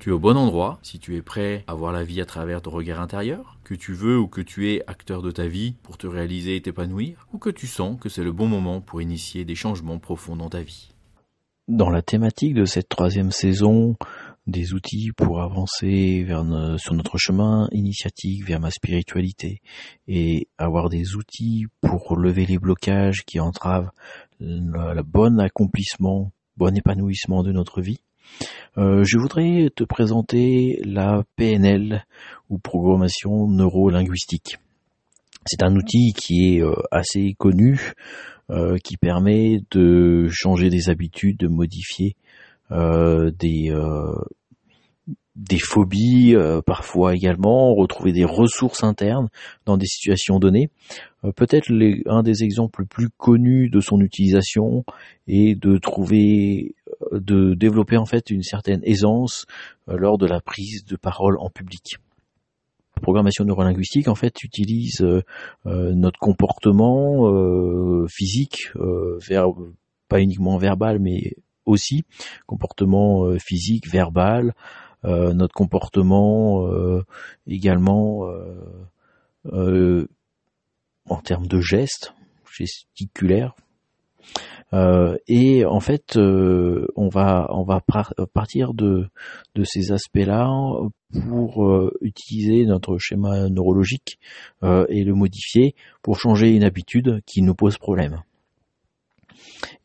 Tu es au bon endroit si tu es prêt à voir la vie à travers ton regard intérieur, que tu veux ou que tu es acteur de ta vie pour te réaliser et t'épanouir, ou que tu sens que c'est le bon moment pour initier des changements profonds dans ta vie. Dans la thématique de cette troisième saison, des outils pour avancer sur notre chemin initiatique vers ma spiritualité et avoir des outils pour lever les blocages qui entravent le bon accomplissement, bon épanouissement de notre vie. Euh, je voudrais te présenter la PNL ou programmation neurolinguistique. C'est un outil qui est euh, assez connu, euh, qui permet de changer des habitudes, de modifier des des phobies parfois également, retrouver des ressources internes dans des situations données. Peut-être un des exemples les plus connus de son utilisation est de trouver de développer en fait une certaine aisance euh, lors de la prise de parole en public. La programmation neurolinguistique en fait utilise euh, euh, notre comportement physique, pas uniquement verbal mais aussi comportement physique, verbal, notre comportement également en termes de gestes gesticulaires, euh, et en fait, euh, on va on va partir de de ces aspects-là pour euh, utiliser notre schéma neurologique et le modifier pour changer une habitude qui nous pose problème.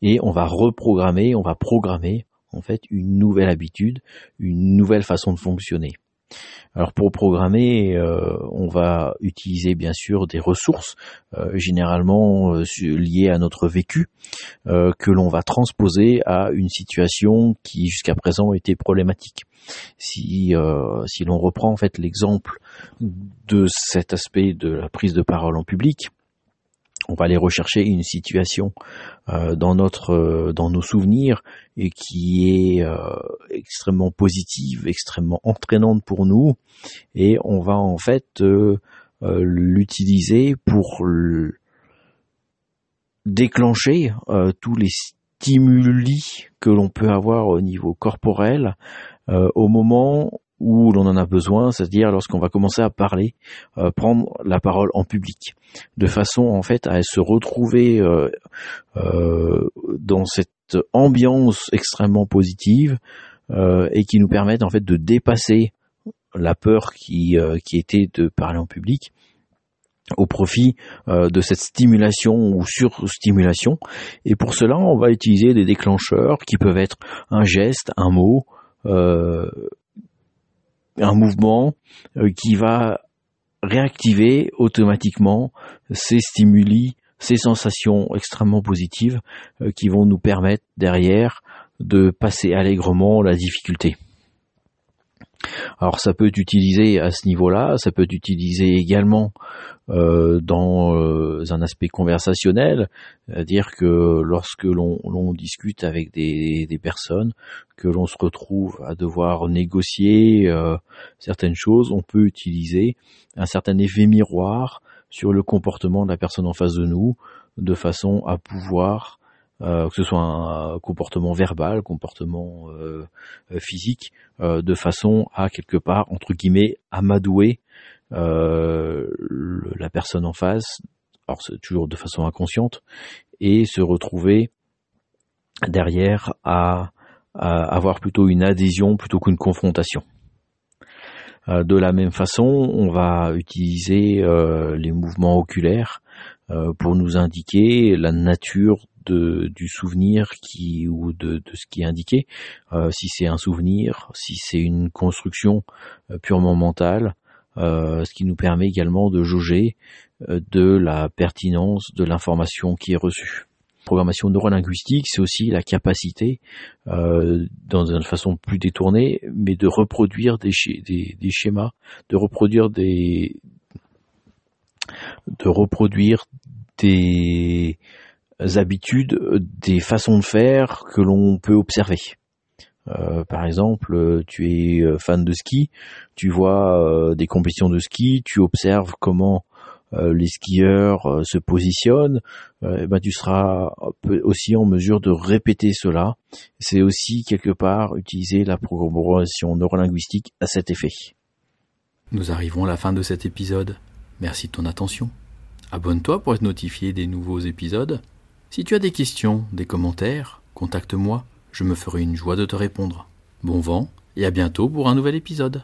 Et on va reprogrammer, on va programmer en fait une nouvelle habitude, une nouvelle façon de fonctionner. Alors pour programmer, euh, on va utiliser bien sûr des ressources, euh, généralement euh, liées à notre vécu, que l'on va transposer à une situation qui jusqu'à présent était problématique. Si, si l'on reprend en fait l'exemple de cet aspect de la prise de parole en public, on va aller rechercher une situation euh, dans notre euh, dans nos souvenirs et qui est euh, extrêmement positive, extrêmement entraînante pour nous. Et on va en fait l'utiliser pour déclencher tous les stimuli que l'on peut avoir au niveau corporel au moment où l'on en a besoin, c'est-à-dire lorsqu'on va commencer à parler, euh, prendre la parole en public, de façon en fait à se retrouver euh, euh, dans cette ambiance extrêmement positive et qui nous permettent en fait de dépasser la peur qui, qui était de parler en public au profit de cette stimulation ou surstimulation. Et pour cela, on va utiliser des déclencheurs qui peuvent être un geste, un mot, euh, un mouvement euh, qui va réactiver automatiquement ces stimuli, ces sensations extrêmement positives euh, qui vont nous permettre derrière de passer allègrement la difficulté. Alors ça peut être utilisé à ce niveau-là, ça peut être utilisé également euh, dans euh, un aspect conversationnel, c'est-à-dire que lorsque l'on discute avec des, personnes, que l'on se retrouve à devoir négocier euh, certaines choses, on peut utiliser un certain effet miroir sur le comportement de la personne en face de nous, de façon à pouvoir que ce soit un comportement verbal, comportement physique, de façon à quelque part entre guillemets amadouer euh, la personne en face, alors c'est toujours de façon inconsciente, et se retrouver derrière à, avoir plutôt une adhésion plutôt qu'une confrontation. Euh, de la même façon, on va utiliser euh, les mouvements oculaires pour nous indiquer la nature de, du souvenir qui ou de, de ce qui est indiqué, si c'est un souvenir, si c'est une construction purement mentale, euh, ce qui nous permet également de jauger euh, de la pertinence de l'information qui est reçue. Programmation neurolinguistique, c'est aussi la capacité, euh, dans une façon plus détournée, mais de reproduire des, des, schémas, de reproduire des, de reproduire des habitudes, des façons de faire que l'on peut observer. Euh, par exemple, tu es fan de ski, tu vois des compétitions de ski, tu observes comment les skieurs se positionnent, eh ben tu seras aussi en mesure de répéter cela. C'est aussi quelque part utiliser la programmation neurolinguistique à cet effet. Nous arrivons à la fin de cet épisode. Merci de ton attention. Abonne-toi pour être notifié des nouveaux épisodes. Si tu as des questions, des commentaires, contacte-moi, je me ferai une joie de te répondre. Bon vent et à bientôt pour un nouvel épisode.